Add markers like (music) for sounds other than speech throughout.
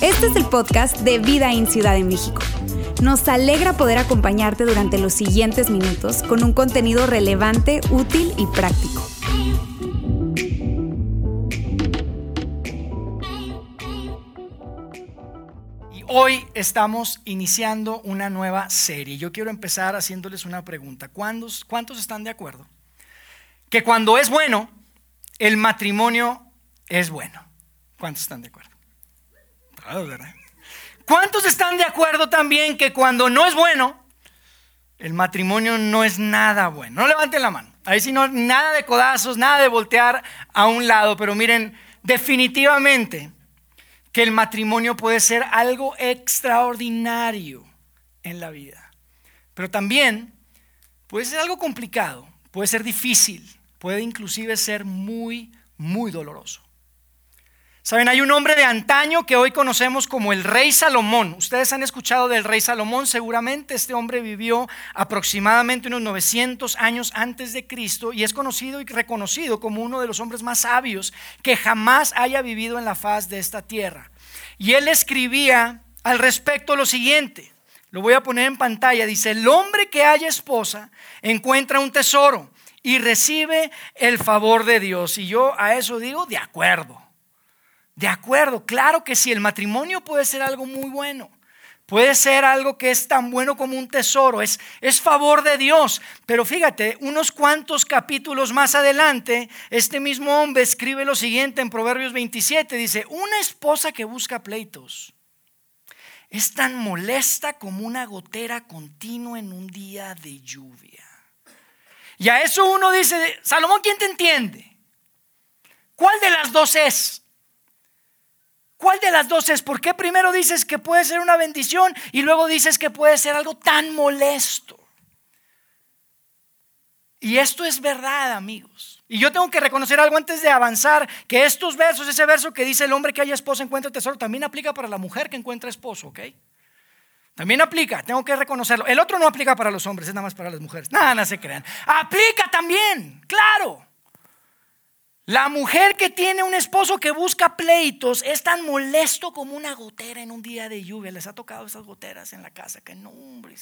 Este es el podcast de Vida en Ciudad de México. Nos alegra poder acompañarte durante los siguientes minutos con un contenido relevante, útil y práctico. Y hoy estamos iniciando una nueva serie. Yo quiero empezar haciéndoles una pregunta. ¿Cuántos, ¿Cuántos están de acuerdo? Que cuando es bueno, el matrimonio es bueno. ¿Cuántos están de acuerdo? ¿Cuántos están de acuerdo también que cuando no es bueno, el matrimonio no es nada bueno? No levanten la mano. Ahí sí no, nada de codazos, nada de voltear a un lado, pero miren, definitivamente que el matrimonio puede ser algo extraordinario en la vida. Pero también puede ser algo complicado, puede ser difícil, puede inclusive ser muy, muy doloroso. Saben, hay un hombre de antaño que hoy conocemos como el rey Salomón. Ustedes han escuchado del rey Salomón, seguramente este hombre vivió aproximadamente unos 900 años antes de Cristo y es conocido y reconocido como uno de los hombres más sabios que jamás haya vivido en la faz de esta tierra. Y él escribía al respecto lo siguiente, lo voy a poner en pantalla, dice, el hombre que haya esposa encuentra un tesoro y recibe el favor de Dios. Y yo a eso digo, de acuerdo. De acuerdo, claro que sí, el matrimonio puede ser algo muy bueno. Puede ser algo que es tan bueno como un tesoro, es, es favor de Dios. Pero fíjate, unos cuantos capítulos más adelante, este mismo hombre escribe lo siguiente en Proverbios 27, dice, una esposa que busca pleitos es tan molesta como una gotera continua en un día de lluvia. Y a eso uno dice, Salomón, ¿quién te entiende? ¿Cuál de las dos es? ¿Cuál de las dos es? ¿Por qué primero dices que puede ser una bendición y luego dices que puede ser algo tan molesto? Y esto es verdad, amigos. Y yo tengo que reconocer algo antes de avanzar, que estos versos, ese verso que dice el hombre que haya esposa encuentra tesoro, también aplica para la mujer que encuentra esposo, ¿ok? También aplica, tengo que reconocerlo. El otro no aplica para los hombres, es nada más para las mujeres. Nada, no se crean. Aplica también, claro. La mujer que tiene un esposo que busca pleitos es tan molesto como una gotera en un día de lluvia. Les ha tocado esas goteras en la casa que no, hombre,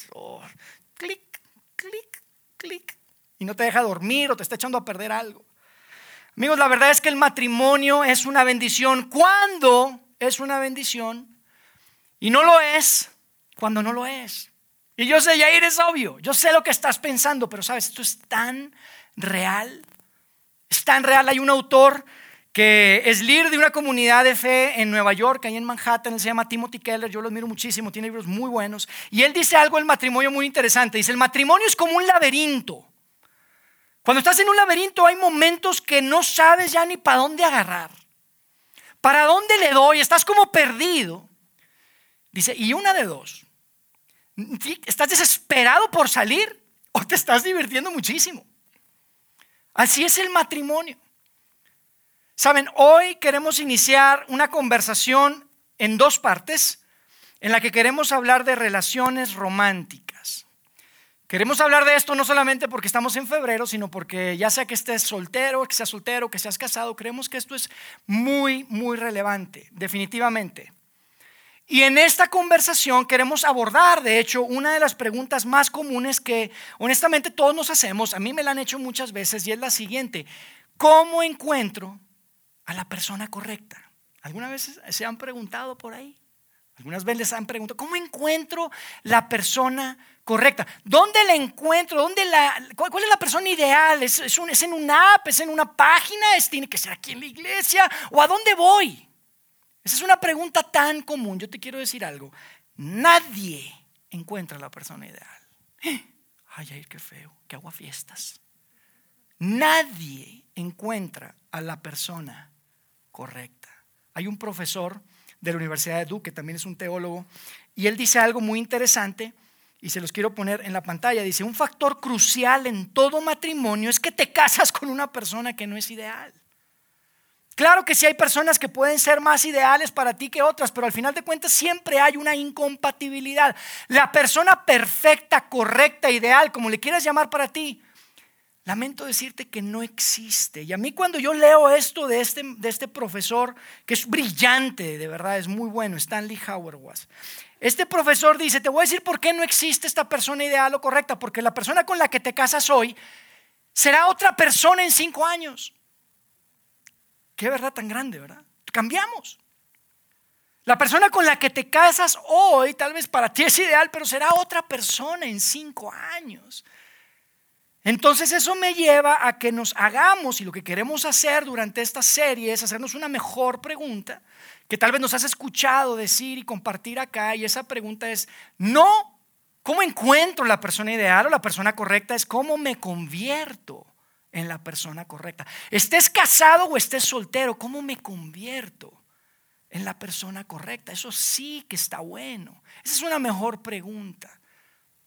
clic, clic, clic. Y no te deja dormir o te está echando a perder algo. Amigos, la verdad es que el matrimonio es una bendición cuando es una bendición y no lo es cuando no lo es. Y yo sé, Yair, es obvio, yo sé lo que estás pensando, pero sabes, esto es tan real. Es tan real. Hay un autor que es líder de una comunidad de fe en Nueva York, ahí en Manhattan, se llama Timothy Keller, yo lo admiro muchísimo, tiene libros muy buenos, y él dice algo del matrimonio muy interesante, dice, el matrimonio es como un laberinto. Cuando estás en un laberinto hay momentos que no sabes ya ni para dónde agarrar, para dónde le doy, estás como perdido. Dice, y una de dos, ¿estás desesperado por salir o te estás divirtiendo muchísimo? Así es el matrimonio. Saben, hoy queremos iniciar una conversación en dos partes en la que queremos hablar de relaciones románticas. Queremos hablar de esto no solamente porque estamos en febrero, sino porque ya sea que estés soltero, que seas soltero, que seas casado, creemos que esto es muy, muy relevante, definitivamente. Y en esta conversación queremos abordar, de hecho, una de las preguntas más comunes que honestamente todos nos hacemos, a mí me la han hecho muchas veces, y es la siguiente, ¿cómo encuentro a la persona correcta? ¿Alguna vez se han preguntado por ahí? Algunas veces les han preguntado, ¿cómo encuentro la persona correcta? ¿Dónde la encuentro? ¿Dónde la, cuál, es la persona ideal? ¿Es, ¿Es, en una app? ¿Es en una página? ¿Es, ¿Tiene que ser aquí en la iglesia? ¿O a dónde voy? Esa es una pregunta tan común. Yo te quiero decir algo. Nadie encuentra la persona ideal. (gasps) Ay, ay, qué feo, que agua fiestas. Nadie encuentra a la persona correcta. Hay un profesor de la Universidad de Duke, que también es un teólogo, y él dice algo muy interesante, y se los quiero poner en la pantalla. Dice, un factor crucial en todo matrimonio es que te casas con una persona que no es ideal. Claro que sí hay personas que pueden ser más ideales para ti que otras, pero al final de cuentas siempre hay una incompatibilidad. La persona perfecta, correcta, ideal, como le quieras llamar para ti, lamento decirte que no existe. Y a mí cuando yo leo esto de este, de este profesor, que es brillante, de verdad, es muy bueno, Stanley Howard was. Este profesor dice, te voy a decir por qué no existe esta persona ideal o correcta, porque la persona con la que te casas hoy será otra persona en cinco años. Qué verdad tan grande, ¿verdad? Cambiamos. La persona con la que te casas hoy, tal vez para ti es ideal, pero será otra persona en cinco años. Entonces eso me lleva a que nos hagamos, y lo que queremos hacer durante esta serie es hacernos una mejor pregunta, que tal vez nos has escuchado decir y compartir acá, y esa pregunta es, no, ¿cómo encuentro la persona ideal o la persona correcta? Es cómo me convierto en la persona correcta. Estés casado o estés soltero, ¿cómo me convierto? en la persona correcta. Eso sí que está bueno. Esa es una mejor pregunta.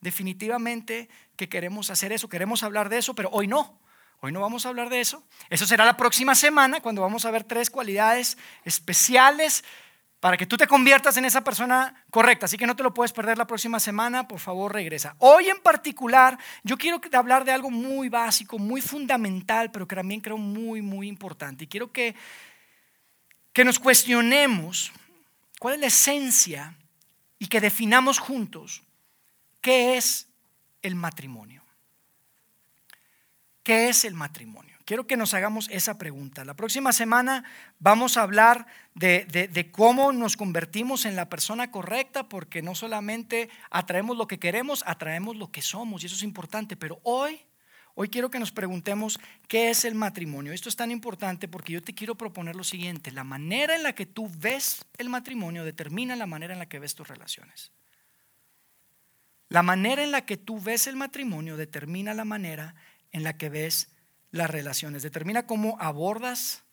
Definitivamente que queremos hacer eso, queremos hablar de eso, pero hoy no. Hoy no vamos a hablar de eso. Eso será la próxima semana cuando vamos a ver tres cualidades especiales para que tú te conviertas en esa persona correcta. Así que no te lo puedes perder la próxima semana, por favor regresa. Hoy en particular yo quiero hablar de algo muy básico, muy fundamental, pero que también creo muy, muy importante. Y quiero que que nos cuestionemos cuál es la esencia y que definamos juntos qué es el matrimonio. ¿Qué es el matrimonio? Quiero que nos hagamos esa pregunta. La próxima semana vamos a hablar de, de, cómo nos convertimos en la persona correcta, porque no solamente atraemos lo que queremos, atraemos lo que somos, y eso es importante, pero hoy Hoy quiero que nos preguntemos qué es el matrimonio. Esto es tan importante porque yo te quiero proponer lo siguiente. La manera en la que tú ves el matrimonio determina la manera en la que ves tus relaciones. La manera en la que tú ves el matrimonio determina la manera en la que ves las relaciones. Determina cómo abordas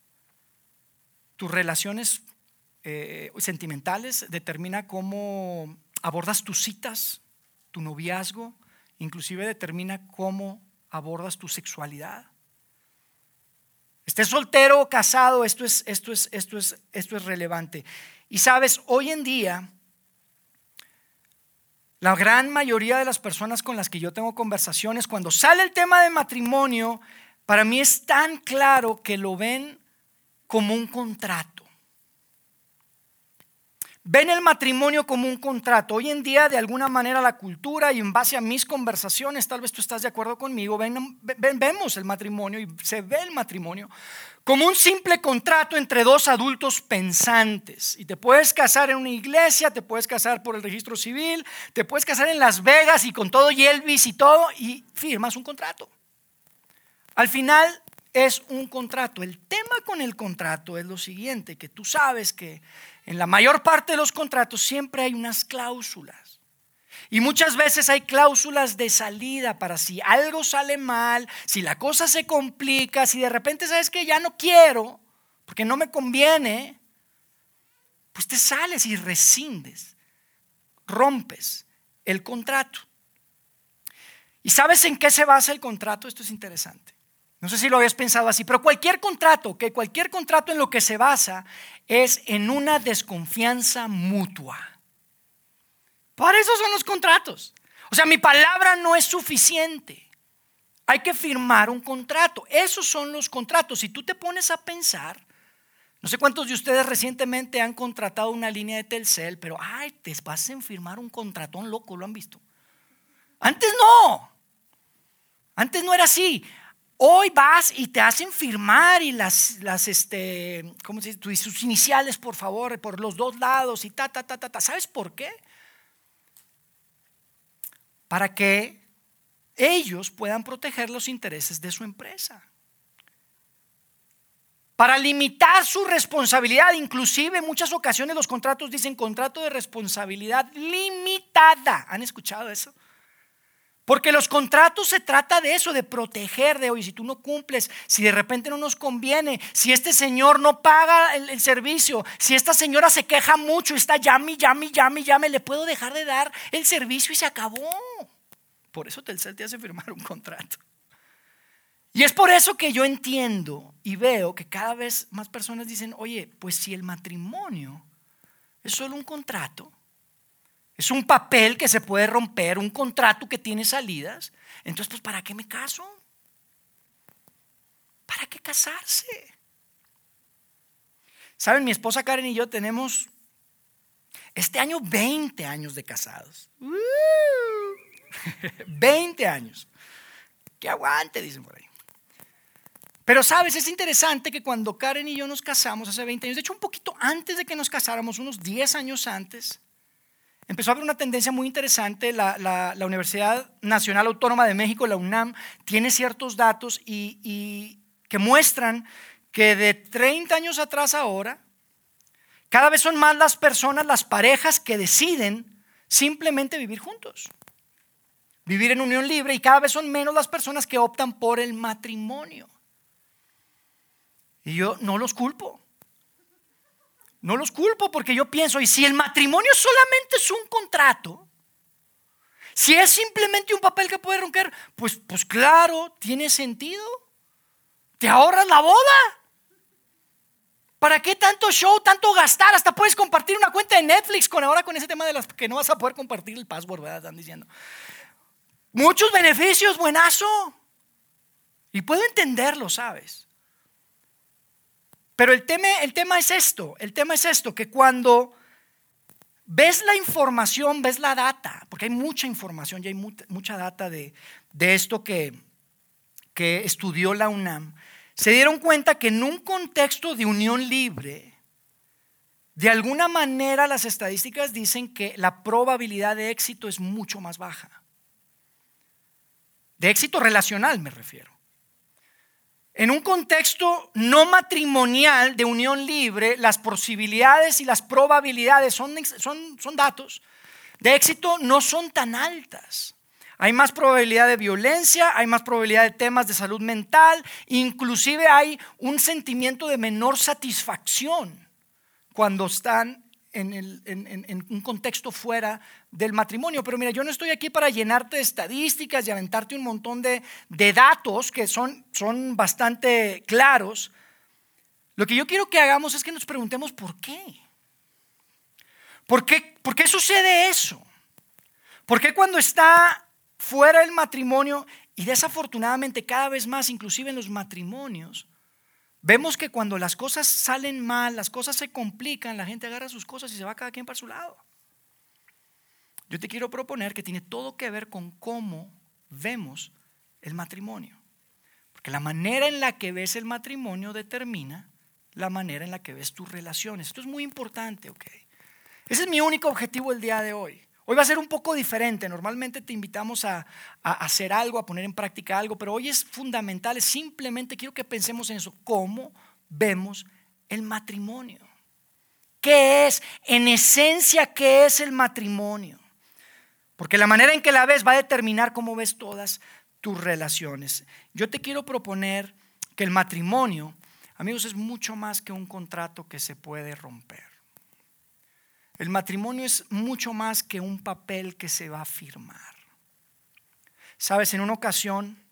tus relaciones eh, sentimentales, determina cómo abordas tus citas, tu noviazgo, inclusive determina cómo abordas tu sexualidad. Estés soltero o casado, esto es, esto, es, esto, es, esto es relevante. Y sabes, hoy en día, la gran mayoría de las personas con las que yo tengo conversaciones, cuando sale el tema de matrimonio, para mí es tan claro que lo ven como un contrato. Ven el matrimonio como un contrato. Hoy en día, de alguna manera, la cultura y en base a mis conversaciones, tal vez tú estás de acuerdo conmigo, vemos el matrimonio y se ve el matrimonio como un simple contrato entre dos adultos pensantes. Y te puedes casar en una iglesia, te puedes casar por el registro civil, te puedes casar en Las Vegas y con todo y Elvis y todo, y firmas un contrato. Al final es un contrato. El tema con el contrato es lo siguiente, que tú sabes que en la mayor parte de los contratos siempre hay unas cláusulas. Y muchas veces hay cláusulas de salida para si algo sale mal, si la cosa se complica, si de repente sabes que ya no quiero, porque no me conviene, pues te sales y rescindes, rompes el contrato. ¿Y sabes en qué se basa el contrato? Esto es interesante. No sé si lo habías pensado así, pero cualquier contrato, que cualquier contrato en lo que se basa es en una desconfianza mutua. Para eso son los contratos. O sea, mi palabra no es suficiente. Hay que firmar un contrato. Esos son los contratos. Si tú te pones a pensar, no sé cuántos de ustedes recientemente han contratado una línea de Telcel, pero ay, te vas a firmar un contratón loco, ¿lo han visto? Antes no. Antes no era así. Hoy vas y te hacen firmar y las, las este, ¿cómo se dice? Sus iniciales, por favor, por los dos lados y ta, ta, ta, ta, ta. ¿Sabes por qué? Para que ellos puedan proteger los intereses de su empresa. Para limitar su responsabilidad, inclusive en muchas ocasiones los contratos dicen contrato de responsabilidad limitada. ¿Han escuchado eso? Porque los contratos se trata de eso, de proteger, de, oye, si tú no cumples, si de repente no nos conviene, si este señor no paga el, servicio, si esta señora se queja mucho, está llame, llame, llame, llame, le puedo dejar de dar el servicio y se acabó. Por eso Telcel te hace firmar un contrato. Y es por eso que yo entiendo y veo que cada vez más personas dicen, oye, pues si el matrimonio es solo un contrato, es un papel que se puede romper, un contrato que tiene salidas. Entonces, pues, ¿para qué me caso? ¿para qué casarse? Saben, mi esposa Karen y yo tenemos este año 20 años de casados. 20 años. Que aguante, dicen por ahí. Pero sabes, es interesante que cuando Karen y yo nos casamos hace 20 años, de hecho un poquito antes de que nos casáramos, unos 10 años antes, empezó a haber una tendencia muy interesante. La, Universidad Nacional Autónoma de México, la UNAM, tiene ciertos datos y, que muestran que de 30 años atrás ahora, cada vez son más las personas, las parejas que deciden simplemente vivir juntos, vivir en unión libre y cada vez son menos las personas que optan por el matrimonio. Y yo no los culpo. No los culpo porque yo pienso, y si el matrimonio solamente es un contrato, si es simplemente un papel que puede romper, pues, pues claro, tiene sentido. Te ahorras la boda. ¿Para qué tanto show, tanto gastar? Hasta puedes compartir una cuenta de Netflix con ahora con ese tema de las que no vas a poder compartir el password, ¿verdad? Están diciendo. Muchos beneficios, buenazo. Y puedo entenderlo, ¿sabes? Pero el tema, el tema es esto, el tema es esto, que cuando ves la información, ves la data, porque hay mucha información y hay mucha, data de, esto que, que estudió la UNAM, se dieron cuenta que en un contexto de unión libre, de alguna manera las estadísticas dicen que la probabilidad de éxito es mucho más baja. De éxito relacional me refiero. En un contexto no matrimonial de unión libre, las posibilidades y las probabilidades son, son, datos de éxito no son tan altas. Hay más probabilidad de violencia, hay más probabilidad de temas de salud mental, inclusive hay un sentimiento de menor satisfacción cuando están en, un contexto fuera del matrimonio. Pero mira, yo no estoy aquí para llenarte de estadísticas y aventarte un montón de, datos que son, son bastante claros. Lo que yo quiero que hagamos es que nos preguntemos por qué. ¿Por qué, ¿Por qué sucede eso? ¿Por qué cuando está fuera el matrimonio y desafortunadamente cada vez más, inclusive en los matrimonios, Vemos que cuando las cosas salen mal, las cosas se complican, la gente agarra sus cosas y se va cada quien para su lado. Yo te quiero proponer que tiene todo que ver con cómo vemos el matrimonio. Porque la manera en la que ves el matrimonio determina la manera en la que ves tus relaciones. Esto es muy importante, ¿ok? Ese es mi único objetivo el día de hoy. Hoy va a ser un poco diferente. Normalmente te invitamos a, hacer algo, a poner en práctica algo, pero hoy es fundamental. Simplemente quiero que pensemos en eso. ¿Cómo vemos el matrimonio? ¿Qué es? En esencia, ¿qué es el matrimonio? Porque la manera en que la ves va a determinar cómo ves todas tus relaciones. Yo te quiero proponer que el matrimonio, amigos, es mucho más que un contrato que se puede romper. El matrimonio es mucho más que un papel que se va a firmar. Sabes, en una ocasión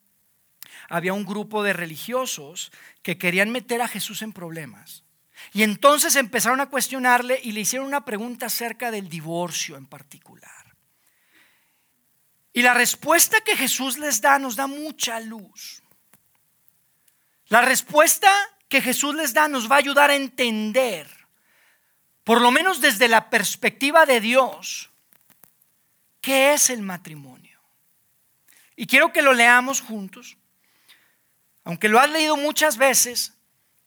había un grupo de religiosos que querían meter a Jesús en problemas. Y entonces empezaron a cuestionarle y le hicieron una pregunta acerca del divorcio en particular. Y la respuesta que Jesús les da nos da mucha luz. La respuesta que Jesús les da nos va a ayudar a entender por lo menos desde la perspectiva de Dios, ¿qué es el matrimonio? Y quiero que lo leamos juntos. Aunque lo has leído muchas veces,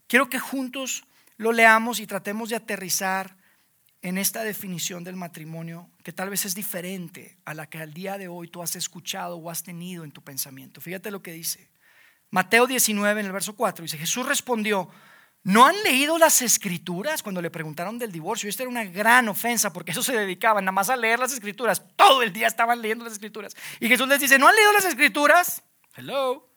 quiero que juntos lo leamos y tratemos de aterrizar en esta definición del matrimonio que tal vez es diferente a la que al día de hoy tú has escuchado o has tenido en tu pensamiento. Fíjate lo que dice. Mateo 19 en el verso 4 dice, Jesús respondió, ¿No han leído las escrituras cuando le preguntaron del divorcio? Esta era una gran ofensa porque eso se dedicaban nada más a leer las escrituras. Todo el día estaban leyendo las escrituras. Y Jesús les dice, ¿no han leído las escrituras? Hello.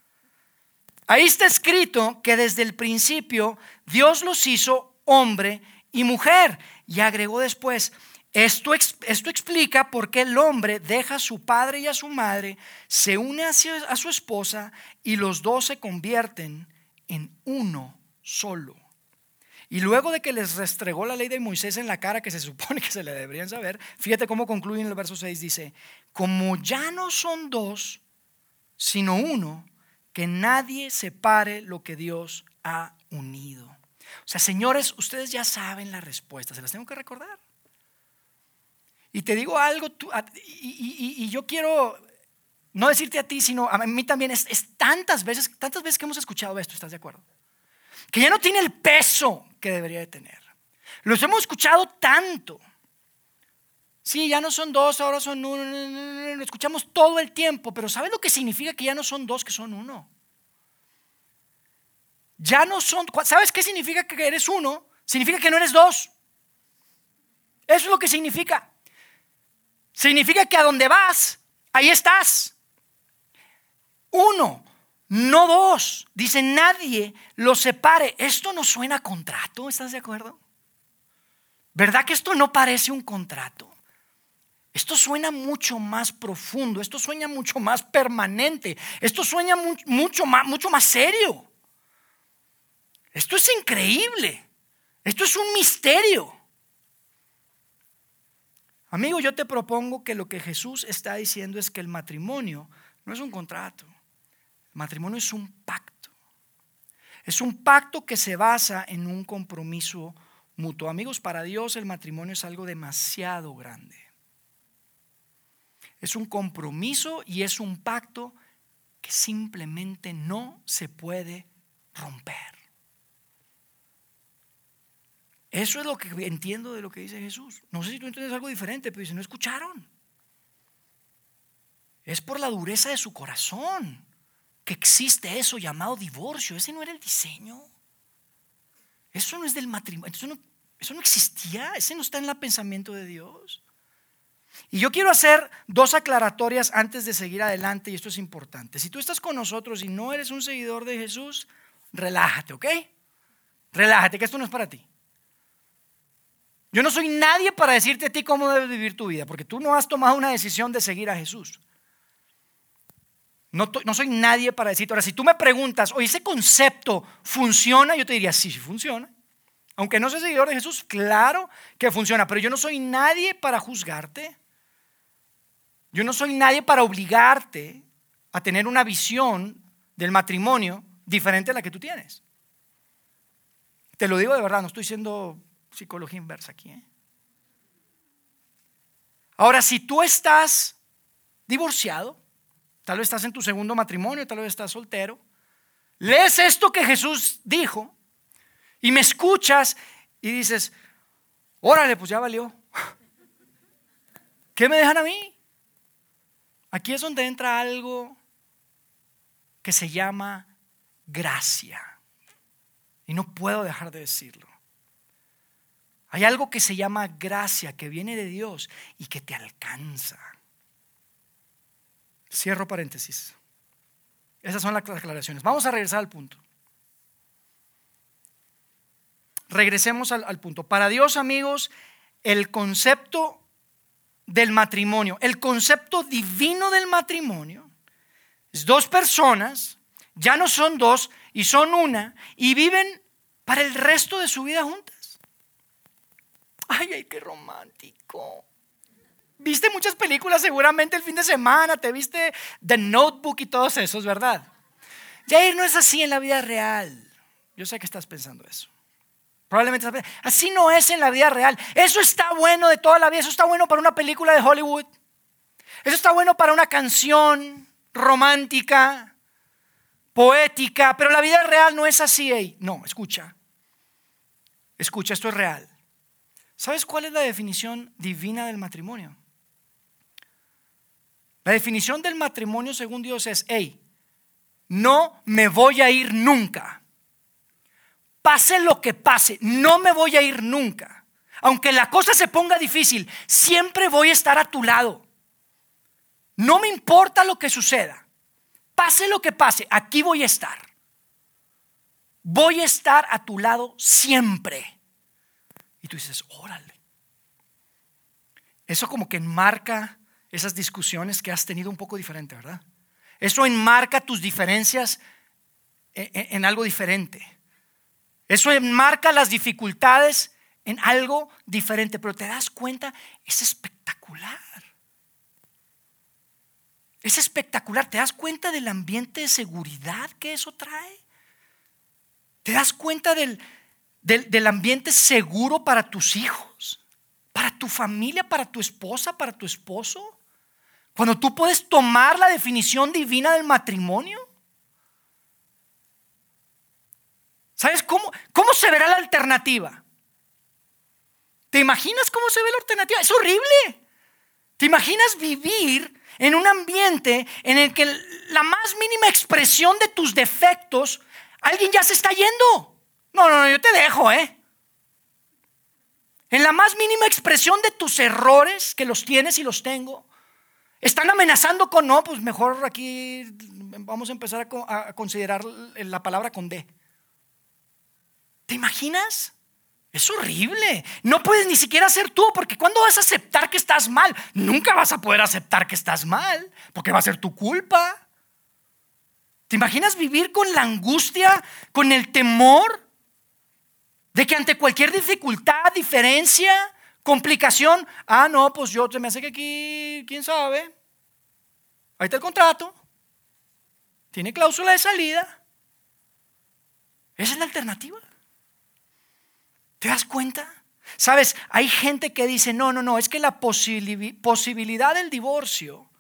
Ahí está escrito que desde el principio Dios los hizo hombre y mujer. Y agregó después, esto, esto, explica por qué el hombre deja a su padre y a su madre, se une a su esposa y los dos se convierten en uno solo. Y luego de que les restregó la ley de Moisés en la cara, que se supone que se le deberían saber, fíjate cómo concluye en el verso 6, dice, como ya no son dos, sino uno, que nadie separe lo que Dios ha unido. O sea, señores, ustedes ya saben la respuesta, se las tengo que recordar. Y te digo algo, y, yo quiero no decirte a ti, sino a mí también, es, es, tantas veces, tantas veces que hemos escuchado esto, ¿estás de acuerdo? Que ya no tiene el peso que debería de tener. Los hemos escuchado tanto. Sí, ya no son dos, ahora son uno. Lo escuchamos todo el tiempo, pero ¿sabes lo que significa que ya no son dos, que son uno? Ya no son, ¿sabes qué significa que eres uno? Significa que no eres dos. Eso es lo que significa. Significa que a donde vas, ahí estás. Uno, no dos. Dice nadie lo separe. Esto no suena contrato, ¿estás de acuerdo? ¿Verdad que esto no parece un contrato? Esto suena mucho más profundo, esto suena mucho más permanente, esto suena mucho más, mucho más serio. Esto es increíble. Esto es un misterio. Amigo, yo te propongo que lo que Jesús está diciendo es que el matrimonio no es un contrato. Matrimonio es un pacto. Es un pacto que se basa en un compromiso mutuo. Amigos, para Dios el matrimonio es algo demasiado grande. Es un compromiso y es un pacto que simplemente no se puede romper. Eso es lo que entiendo de lo que dice Jesús. No sé si tú entiendes algo diferente, pero dice, no escucharon. Es por la dureza de su corazón que existe eso llamado divorcio. Ese no era el diseño. Eso no es del matrimonio. Eso no, existía. Ese no está en el pensamiento de Dios. Y yo quiero hacer dos aclaratorias antes de seguir adelante, y esto es importante. Si tú estás con nosotros y no eres un seguidor de Jesús, relájate, ¿ok? Relájate, que esto no es para ti. Yo no soy nadie para decirte a ti cómo debes vivir tu vida, porque tú no has tomado una decisión de seguir a Jesús. No, soy nadie para decirte. Ahora, si tú me preguntas, oye, ese concepto funciona, yo te diría, sí, sí funciona. Aunque no soy seguidor de Jesús, claro que funciona, pero yo no soy nadie para juzgarte. Yo no soy nadie para obligarte a tener una visión del matrimonio diferente a la que tú tienes. Te lo digo de verdad, no estoy siendo psicología inversa aquí. ¿eh? Ahora, si tú estás divorciado, tal vez estás en tu segundo matrimonio, tal vez estás soltero, lees esto que Jesús dijo y me escuchas y dices, órale, pues ya valió. ¿Qué me dejan a mí? Aquí es donde entra algo que se llama gracia. Y no puedo dejar de decirlo. Hay algo que se llama gracia, que viene de Dios y que te alcanza. Cierro paréntesis. Esas son las declaraciones. Vamos a regresar al punto. Regresemos al, punto. Para Dios, amigos, el concepto del matrimonio, el concepto divino del matrimonio, es dos personas, ya no son dos y son una, y viven para el resto de su vida juntas. Ay, ay, qué romántico. Viste muchas películas seguramente el fin de semana, te viste The Notebook y todos esos, ¿verdad? Jair, no es así en la vida real. Yo sé que estás pensando eso. Probablemente estás pensando, así no es en la vida real. Eso está bueno de toda la vida, eso está bueno para una película de Hollywood. Eso está bueno para una canción romántica, poética, pero la vida real no es así. No, escucha. Escucha, esto es real. ¿Sabes cuál es la definición divina del matrimonio? La definición del matrimonio según Dios es, hey, no me voy a ir nunca. Pase lo que pase, no me voy a ir nunca. Aunque la cosa se ponga difícil, siempre voy a estar a tu lado. No me importa lo que suceda. Pase lo que pase, aquí voy a estar. Voy a estar a tu lado siempre. Y tú dices, órale. Eso como que enmarca esas discusiones que has tenido un poco diferente, ¿verdad? Eso enmarca tus diferencias en, algo diferente. Eso enmarca las dificultades en algo diferente, pero te das cuenta, es espectacular. Es espectacular. ¿Te das cuenta del ambiente de seguridad que eso trae? ¿Te das cuenta del, del, ambiente seguro para tus hijos? ¿Para tu familia? ¿Para tu esposa? ¿Para tu esposo? Cuando tú puedes tomar la definición divina del matrimonio. ¿Sabes cómo, cómo se verá la alternativa? ¿Te imaginas cómo se ve la alternativa? Es horrible. ¿Te imaginas vivir en un ambiente en el que la más mínima expresión de tus defectos, alguien ya se está yendo? No, no, no, yo te dejo, ¿eh? En la más mínima expresión de tus errores, que los tienes y los tengo, están amenazando con, no, pues mejor aquí vamos a empezar a, considerar la palabra con D. ¿Te imaginas? Es horrible. No puedes ni siquiera ser tú, porque cuando vas a aceptar que estás mal? Nunca vas a poder aceptar que estás mal, porque va a ser tu culpa. ¿Te imaginas vivir con la angustia, con el temor de que ante cualquier dificultad, diferencia, complicación, ah, no, pues yo te me hace que aquí, quién sabe, ahí está el contrato, tiene cláusula de salida. Esa es la alternativa. ¿Te das cuenta? Sabes, hay gente que dice, no, no, no, es que la posibilidad del divorcio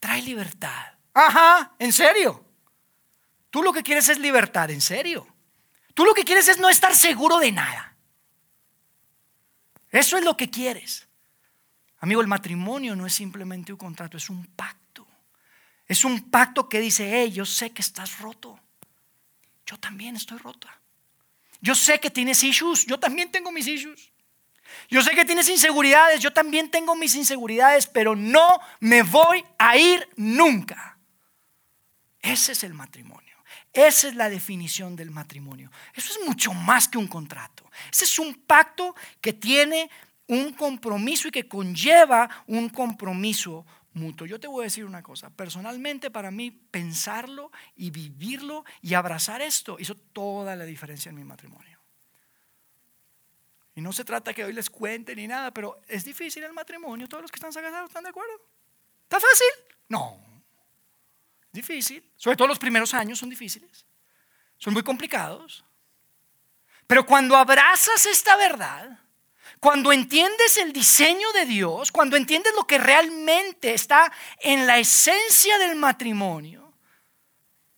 trae libertad. Ajá, ¿en serio? Tú lo que quieres es libertad, ¿en serio? Tú lo que quieres es no estar seguro de nada. Eso es lo que quieres. Amigo, el matrimonio no es simplemente un contrato, es un pacto. Es un pacto que dice, hey, yo sé que estás roto. Yo también estoy rota. Yo sé que tienes issues, yo también tengo mis issues. Yo sé que tienes inseguridades, yo también tengo mis inseguridades, pero no me voy a ir nunca. Ese es el matrimonio. Esa es la definición del matrimonio. Eso es mucho más que un contrato. Ese es un pacto que tiene un compromiso y que conlleva un compromiso mutuo. Yo te voy a decir una cosa, personalmente para mí pensarlo y vivirlo y abrazar esto hizo toda la diferencia en mi matrimonio. Y no se trata que hoy les cuente ni nada, pero es difícil el matrimonio. Todos los que están casados están de acuerdo. ¿Está fácil? No. Difícil. Sobre todo los primeros años son difíciles. Son muy complicados. Pero cuando abrazas esta verdad, cuando entiendes el diseño de Dios, cuando entiendes lo que realmente está en la esencia del matrimonio,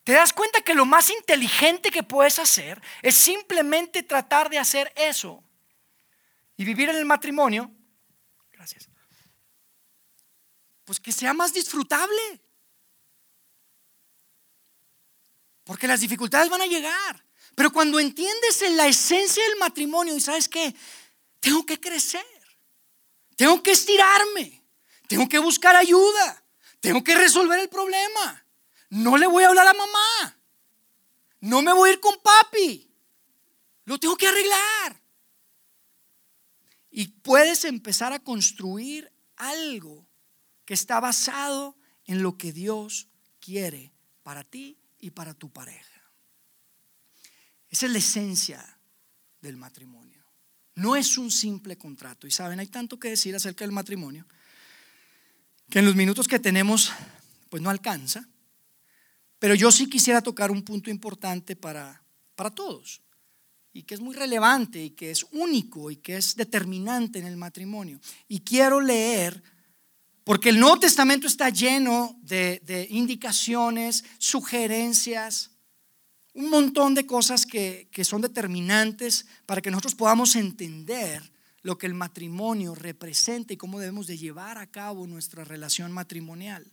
te das cuenta que lo más inteligente que puedes hacer es simplemente tratar de hacer eso y vivir en el matrimonio. Gracias. Pues que sea más disfrutable. Porque las dificultades van a llegar. Pero cuando entiendes en la esencia del matrimonio y sabes que tengo que crecer. Tengo que estirarme. Tengo que buscar ayuda. Tengo que resolver el problema. No le voy a hablar a mamá. No me voy a ir con papi. Lo tengo que arreglar. Y puedes empezar a construir algo que está basado en lo que Dios quiere para ti y para tu pareja. Esa es la esencia del matrimonio. No es un simple contrato. Y saben, hay tanto que decir acerca del matrimonio que en los minutos que tenemos, pues no alcanza. Pero yo sí quisiera tocar un punto importante para, para todos y que es muy relevante y que es único y que es determinante en el matrimonio. Y quiero leer, porque el Nuevo Testamento está lleno de, de indicaciones, sugerencias, un montón de cosas que, son determinantes para que nosotros podamos entender lo que el matrimonio representa y cómo debemos de llevar a cabo nuestra relación matrimonial.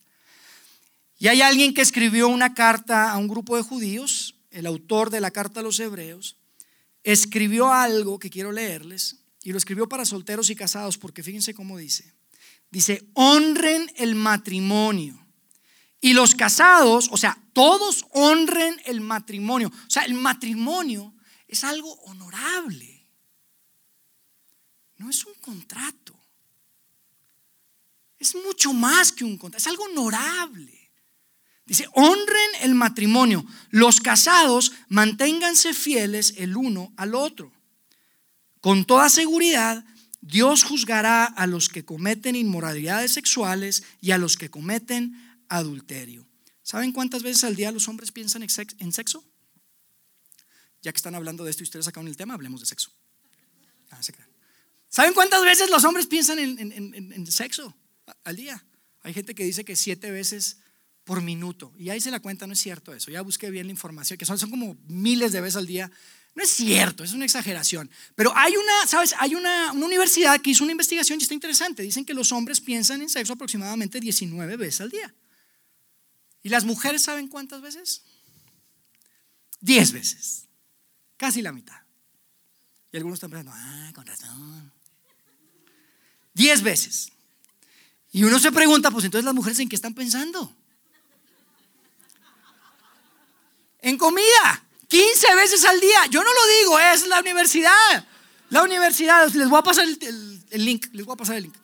Y hay alguien que escribió una carta a un grupo de judíos, el autor de la carta a los hebreos, escribió algo que quiero leerles y lo escribió para solteros y casados porque fíjense cómo dice. Dice, honren el matrimonio y los casados, o sea, todos honren el matrimonio. O sea, el matrimonio es algo honorable. No es un contrato. Es mucho más que un contrato. Es algo honorable. Dice, honren el matrimonio. Los casados manténganse fieles el uno al otro. Con toda seguridad, Dios juzgará a los que cometen inmoralidades sexuales y a los que cometen adulterio. ¿Saben cuántas veces al día los hombres piensan en sexo? Ya que están hablando de esto y ustedes sacaron el tema, hablemos de sexo. Ah, ¿Saben cuántas veces los hombres piensan en, sexo al día? Hay gente que dice que siete veces por minuto. Y ahí se la cuenta, no es cierto eso. Ya busqué bien la información, que son, son como miles de veces al día. No es cierto, es una exageración. Pero hay una, ¿sabes? Hay una, una, universidad que hizo una investigación y está interesante. Dicen que los hombres piensan en sexo aproximadamente 19 veces al día. ¿Y las mujeres saben cuántas veces? 10 veces. Casi la mitad. Y algunos están pensando, ah, con razón. 10 veces. Y uno se pregunta, pues entonces las mujeres en qué están pensando. En comida. 15 veces al día. Yo no lo digo, es la universidad. La universidad, les voy a pasar el, link, les voy a pasar el link.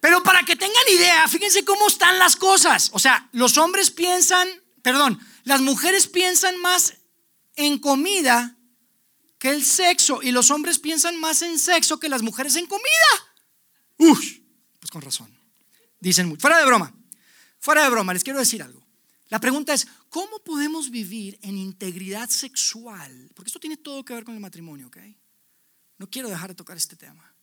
Pero para que tengan idea, fíjense cómo están las cosas. O sea, los hombres piensan, perdón, las mujeres piensan más en comida que el sexo y los hombres piensan más en sexo que las mujeres en comida. Uf, pues con razón. Dicen. Fuera de broma, fuera de broma, les quiero decir algo. La pregunta es, ¿cómo podemos vivir en integridad sexual? Porque esto tiene todo que ver con el matrimonio, ¿ok? No quiero dejar de tocar este tema.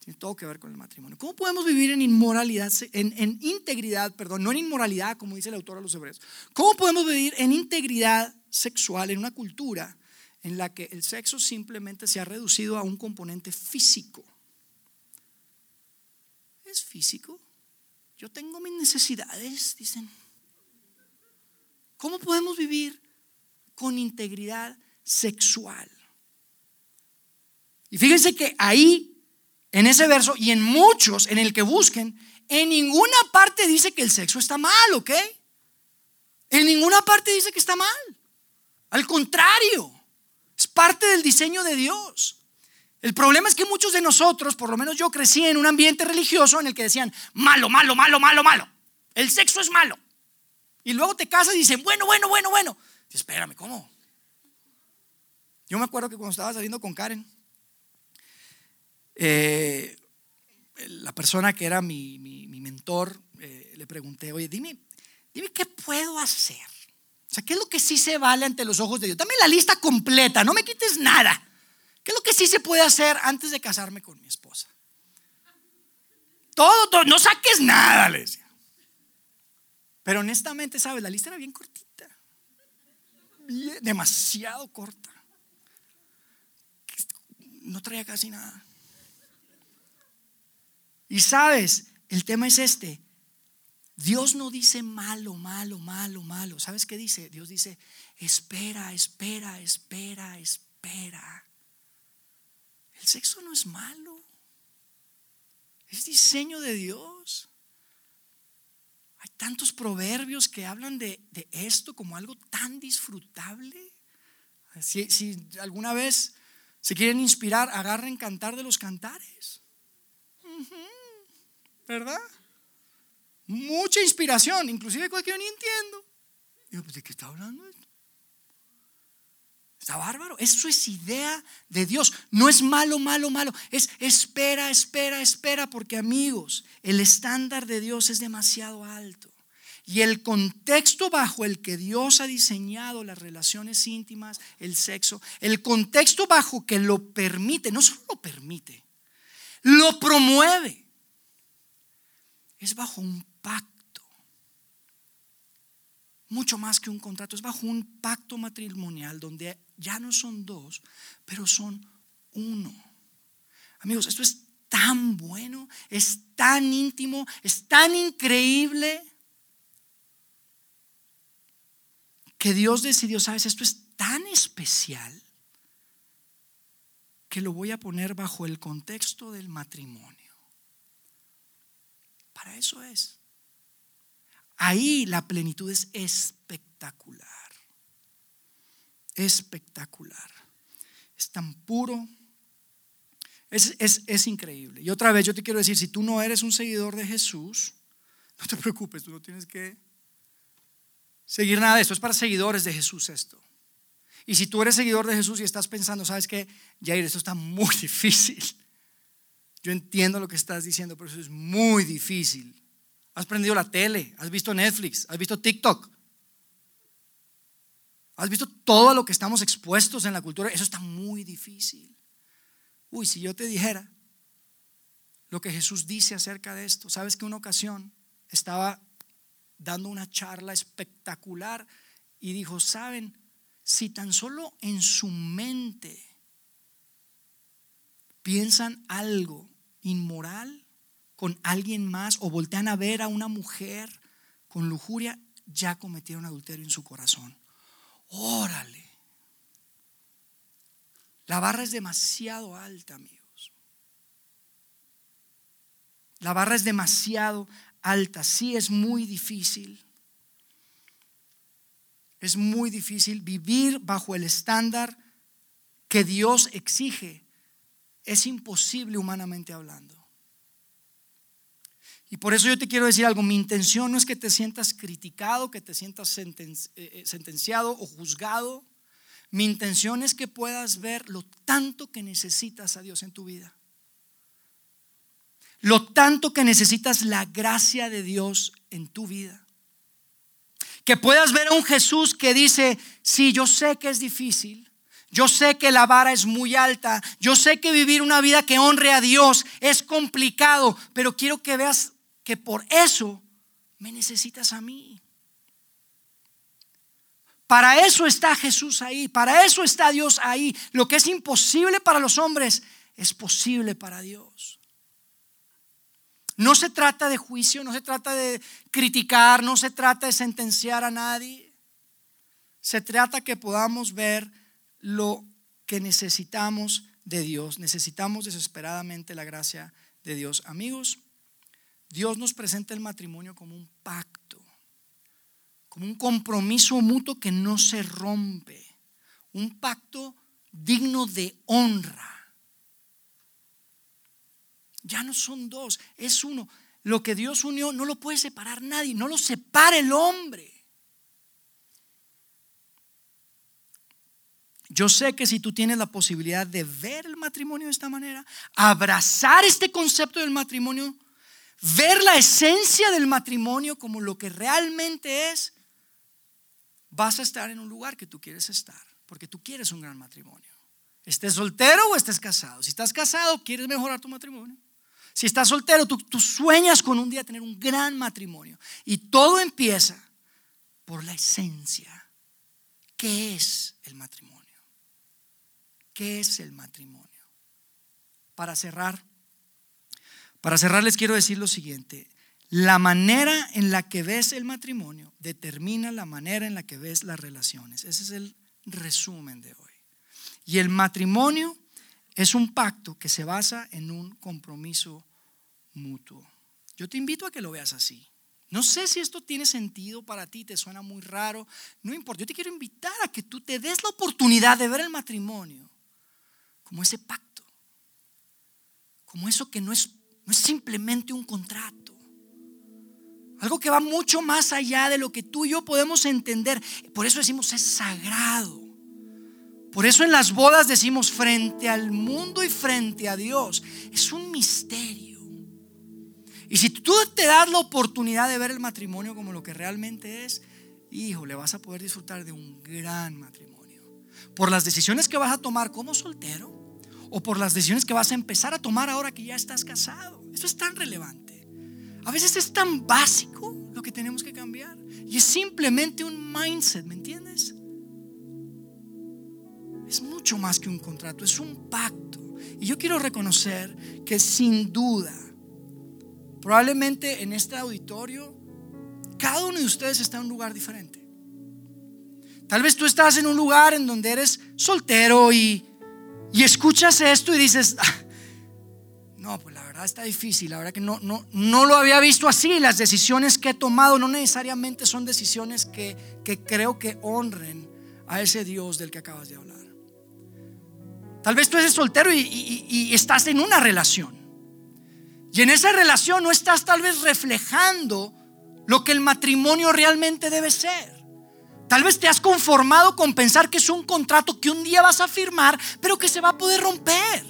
Tiene todo que ver con el matrimonio. ¿Cómo podemos vivir en inmoralidad, en, integridad, perdón, no en inmoralidad, como dice el autor a los hebreos? ¿Cómo podemos vivir en integridad sexual en una cultura en la que el sexo simplemente se ha reducido a un componente físico? ¿Es físico? Yo tengo mis necesidades, dicen. ¿Cómo podemos vivir con integridad sexual? Y fíjense que ahí, en ese verso y en muchos, en el que busquen, en ninguna parte dice que el sexo está mal, ¿ok? En ninguna parte dice que está mal. Al contrario, es parte del diseño de Dios. El problema es que muchos de nosotros, por lo menos yo crecí en un ambiente religioso en el que decían, malo, malo, malo, malo, malo. El sexo es malo. Y luego te casas y dicen, bueno, bueno, bueno, bueno. Y espérame, ¿cómo? Yo me acuerdo que cuando estaba saliendo con Karen, eh, la persona que era mi, mentor, eh, le pregunté, oye, dime, dime qué puedo hacer. O sea, ¿qué es lo que sí se vale ante los ojos de Dios? Dame la lista completa, no me quites nada. ¿Qué es lo que sí se puede hacer antes de casarme con mi esposa? Todo, todo, no saques nada, le decía. Pero honestamente, ¿sabes? La lista era bien cortita. demasiado corta. No traía casi nada. Y sabes, el tema es este. Dios no dice malo, malo, malo, malo. ¿Sabes qué dice? Dios dice, espera, espera, espera, espera. El sexo no es malo. Es diseño de Dios. Tantos proverbios que hablan de, esto como algo tan disfrutable. Si, alguna vez se quieren inspirar, agarren cantar de los cantares. ¿Verdad? Mucha inspiración, inclusive cosas que yo ni entiendo. Digo, pues, ¿de qué está hablando esto? Está bárbaro. Eso es idea de Dios. No es malo, malo, malo. Es espera, espera, espera, porque amigos, el estándar de Dios es demasiado alto. Y el contexto bajo el que Dios ha diseñado las relaciones íntimas, el sexo, el contexto bajo que lo permite, no solo lo permite, lo promueve, es bajo un pacto mucho más que un contrato, es bajo un pacto matrimonial donde ya no son dos, pero son uno. Amigos, esto es tan bueno, es tan íntimo, es tan increíble que Dios decidió, sabes, esto es tan especial que lo voy a poner bajo el contexto del matrimonio. Para eso es. Ahí la plenitud es espectacular. Espectacular. Es tan puro. Es, increíble. Y otra vez yo te quiero decir, si tú no eres un seguidor de Jesús, no te preocupes, tú no tienes que seguir nada de esto. Es para seguidores de Jesús esto. Y si tú eres seguidor de Jesús y estás pensando, ¿sabes qué? Jair, esto está muy (laughs) difícil. Yo entiendo lo que estás diciendo, pero eso es muy difícil. Has prendido la tele, has visto Netflix, has visto TikTok. Has visto todo lo que estamos expuestos en la cultura. Eso está muy difícil. Uy, si yo te dijera lo que Jesús dice acerca de esto. Sabes que una ocasión estaba dando una charla espectacular y dijo, ¿saben? Si tan solo en su mente piensan algo inmoral con alguien más o voltean a ver a una mujer con lujuria, ya cometieron adulterio en su corazón. Órale. La barra es demasiado alta, amigos. La barra es demasiado alta. Sí es muy difícil. Es muy difícil vivir bajo el estándar que Dios exige. Es imposible humanamente hablando. Y por eso yo te quiero decir algo, mi intención no es que te sientas criticado, que te sientas eh, eh, sentenciado o juzgado. Mi intención es que puedas ver lo tanto que necesitas a Dios en tu vida. Lo tanto que necesitas la gracia de Dios en tu vida. Que puedas ver a un Jesús que dice, sí, yo sé que es difícil, yo sé que la vara es muy alta, yo sé que vivir una vida que honre a Dios es complicado, pero quiero que veas que por eso me necesitas a mí. Para eso está Jesús ahí, para eso está Dios ahí. Lo que es imposible para los hombres es posible para Dios. No se trata de juicio, no se trata de criticar, no se trata de sentenciar a nadie. Se trata que podamos ver lo que necesitamos de Dios. Necesitamos desesperadamente la gracia de Dios. Amigos, Dios nos presenta el matrimonio como un pacto, como un compromiso mutuo que no se rompe, un pacto digno de honra. Ya no son dos, es uno. Lo que Dios unió no lo puede separar nadie, no lo separa el hombre. Yo sé que si tú tienes la posibilidad de ver el matrimonio de esta manera, abrazar este concepto del matrimonio, ver la esencia del matrimonio como lo que realmente es, vas a estar en un lugar que tú quieres estar, porque tú quieres un gran matrimonio. Estés soltero o estés casado. Si estás casado, quieres mejorar tu matrimonio. Si estás soltero, tú, sueñas con un día tener un gran matrimonio. Y todo empieza por la esencia. ¿Qué es el matrimonio? ¿Qué es el matrimonio? Para cerrar, para cerrar les quiero decir lo siguiente. La manera en la que ves el matrimonio determina la manera en la que ves las relaciones. Ese es el resumen de hoy. Y el matrimonio es un pacto que se basa en un compromiso mutuo. Yo te invito a que lo veas así. No sé si esto tiene sentido para ti, te suena muy raro, no importa. Yo te quiero invitar a que tú te des la oportunidad de ver el matrimonio como ese pacto, como eso que no es no es simplemente un contrato. Algo que va mucho más allá de lo que tú y yo podemos entender. Por eso decimos es sagrado. Por eso en las bodas decimos frente al mundo y frente a Dios. Es un misterio. Y si tú te das la oportunidad de ver el matrimonio como lo que realmente es, hijo, le vas a poder disfrutar de un gran matrimonio. Por las decisiones que vas a tomar como soltero o por las decisiones que vas a empezar a tomar ahora que ya estás casado. Eso es tan relevante. A veces es tan básico lo que tenemos que cambiar. Y es simplemente un mindset, ¿me entiendes? Es mucho más que un contrato, es un pacto. Y yo quiero reconocer que sin duda, probablemente en este auditorio, cada uno de ustedes está en un lugar diferente. Tal vez tú estás en un lugar en donde eres soltero y y escuchas esto y dices, ah, no, pues la verdad está difícil, la verdad que no, no, no lo había visto así. Las decisiones que he tomado no necesariamente son decisiones que, creo que honren a ese Dios del que acabas de hablar. Tal vez tú eres soltero y, y, estás en una relación. Y en esa relación no estás tal vez reflejando lo que el matrimonio realmente debe ser. Tal vez te has conformado con pensar que es un contrato que un día vas a firmar, pero que se va a poder romper.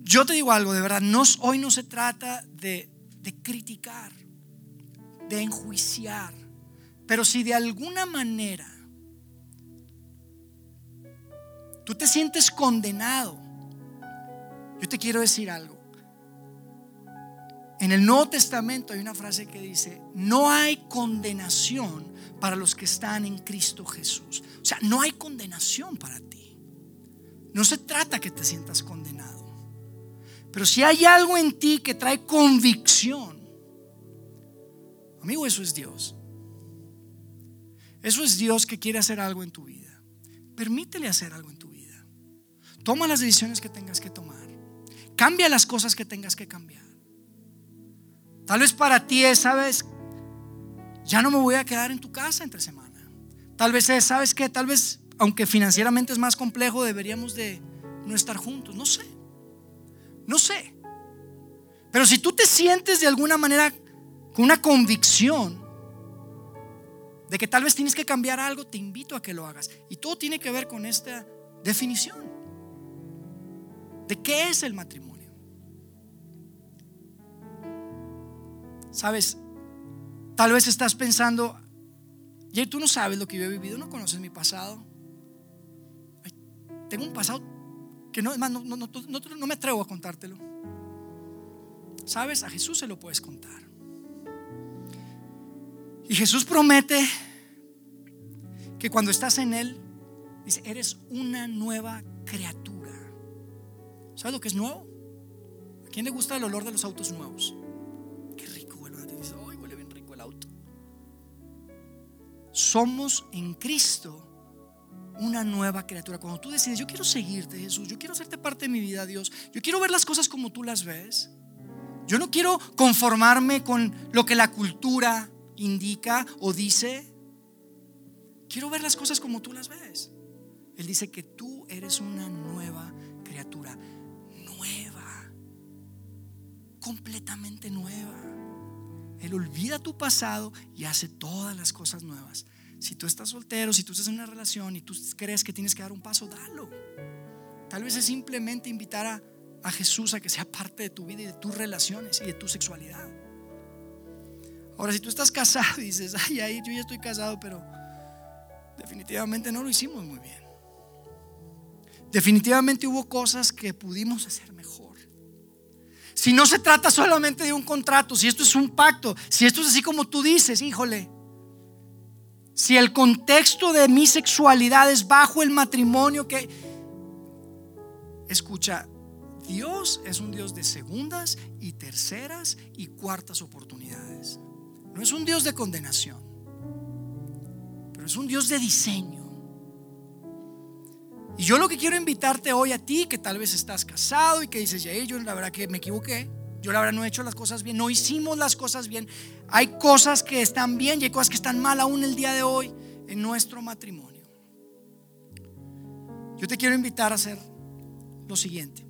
yo te digo algo, de verdad, hoy no se trata de criticar, de enjuiciar, pero si de alguna manera tú te sientes condenado, yo te quiero decir algo. En el Nuevo Testamento hay una frase que dice, no hay condenación para los que están en Cristo Jesús. O sea, no hay condenación para ti. No se trata que te sientas condenado. Pero si hay algo en ti que trae convicción, amigo, eso es Dios. Eso es Dios que quiere hacer algo en tu vida. Permítele hacer algo en tu vida. Toma las decisiones que tengas que tomar. Cambia las cosas que tengas que cambiar. Tal vez para ti es, sabes, ya no me voy a quedar en tu casa entre semana. Tal vez es, sabes que, tal vez, aunque financieramente es más complejo, deberíamos de no estar juntos. No sé. No sé. Pero si tú te sientes de alguna manera con una convicción de que tal vez tienes que cambiar algo, te invito a que lo hagas. Y todo tiene que ver con esta definición de qué es el matrimonio. Sabes, tal vez estás pensando, y tú no sabes lo que yo he vivido, no conoces mi pasado. tengo un pasado que no, no, no, no me atrevo a contártelo. Sabes, a Jesús se lo puedes contar. Y Jesús promete que cuando estás en Él, dice, eres una nueva criatura. ¿Sabes lo que es nuevo? ¿A quién le gusta el olor de los autos nuevos? Somos en Cristo una nueva criatura. Cuando tú decides, yo quiero seguirte, Jesús, yo quiero hacerte parte de mi vida, Dios, yo quiero ver las cosas como tú las ves. Yo no quiero conformarme con lo que la cultura indica o dice. Quiero ver las cosas como tú las ves. Él dice que tú eres una nueva criatura completamente nueva. Él olvida tu pasado y hace todas las cosas nuevas. Si tú estás soltero, si tú estás en una relación y tú crees que tienes que dar un paso, dalo. Tal vez es simplemente invitar a, a Jesús a que sea parte de tu vida y de tus relaciones y de tu sexualidad. Ahora, si tú estás casado (laughs) y dices, ay, ay, yo ya estoy casado, pero definitivamente no lo hicimos muy bien. Definitivamente hubo cosas que pudimos hacer mejor. Si no se trata solamente de un contrato, si esto es un pacto, si esto es así como tú dices, híjole, si el contexto de mi sexualidad es bajo el matrimonio que... Escucha, Dios es un Dios de segundas y terceras y cuartas oportunidades. No es un Dios de condenación, pero es un Dios de diseño. Y yo lo que quiero invitarte hoy a ti, que tal vez estás casado y que dices, ya, yo la verdad que me equivoqué, yo la verdad no he hecho las cosas bien, no hicimos las cosas bien. Hay cosas que están bien y hay cosas que están mal aún el día de hoy en nuestro matrimonio. Yo te quiero invitar a hacer lo siguiente.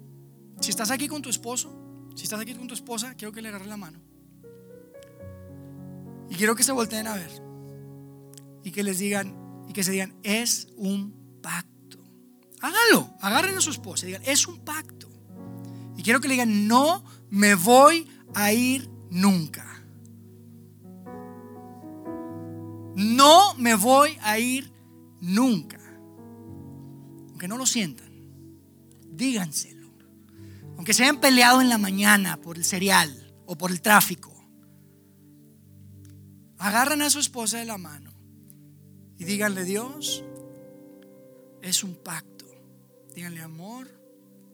Si estás aquí con tu esposo, si estás aquí con tu esposa, quiero que le agarres la mano. Y quiero que se volteen a ver. Y que les digan, y que se digan, es un pacto. Háganlo, agarren a su esposa y digan, es un pacto. Y quiero que le digan, no me voy a ir nunca. No me voy a ir nunca. Aunque no lo sientan, díganselo. Aunque se hayan peleado en la mañana por el cereal o por el tráfico. Agarran a su esposa de la mano y díganle, Dios, es un pacto Díganle, amor,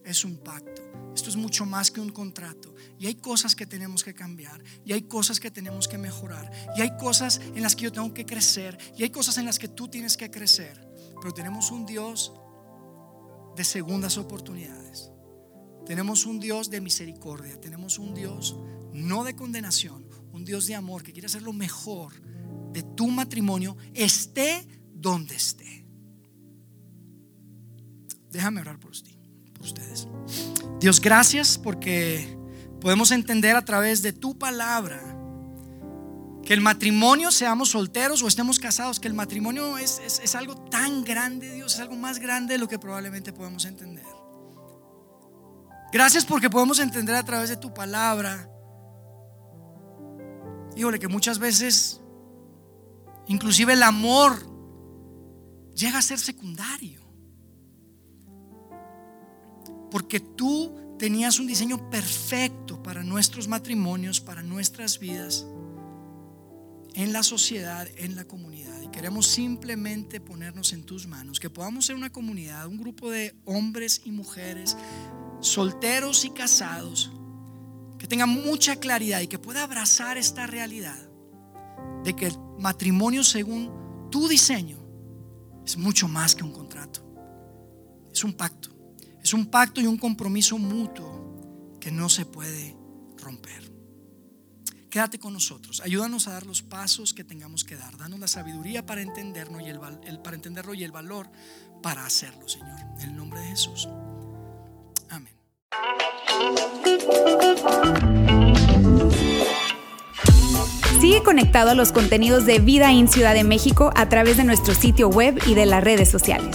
es un pacto. Esto es mucho más que un contrato. Y hay cosas que tenemos que cambiar. Y hay cosas que tenemos que mejorar. Y hay cosas en las que yo tengo que crecer. Y hay cosas en las que tú tienes que crecer. Pero tenemos un Dios de segundas oportunidades. Tenemos un Dios de misericordia. Tenemos un Dios no de condenación. Un Dios de amor que quiere hacer lo mejor de tu matrimonio, esté donde esté. Déjame orar por usted, ustedes. Dios, gracias porque podemos entender a través de tu palabra que el matrimonio, seamos solteros o estemos casados, que el matrimonio es, es, algo tan grande, Dios, es algo más grande de lo que probablemente podemos entender. Gracias porque podemos entender a través de tu palabra. Híjole, que muchas veces, inclusive el amor llega a ser secundario. Porque tú tenías un diseño perfecto para nuestros matrimonios, para nuestras vidas, en la sociedad, en la comunidad. Y queremos simplemente ponernos en tus manos, que podamos ser una comunidad, un grupo de hombres y mujeres, solteros y casados, que tengan mucha claridad y que pueda abrazar esta realidad de que el matrimonio según tu diseño es mucho más que un contrato. Es un pacto. Es un pacto y un compromiso mutuo que no se puede romper. Quédate con nosotros. Ayúdanos a dar los pasos que tengamos que dar. Danos la sabiduría para entenderlo y el, para entenderlo y el valor para hacerlo, Señor. En el nombre de Jesús. Amén. Sigue conectado a los contenidos de Vida en Ciudad de México a través de nuestro sitio web y de las redes sociales.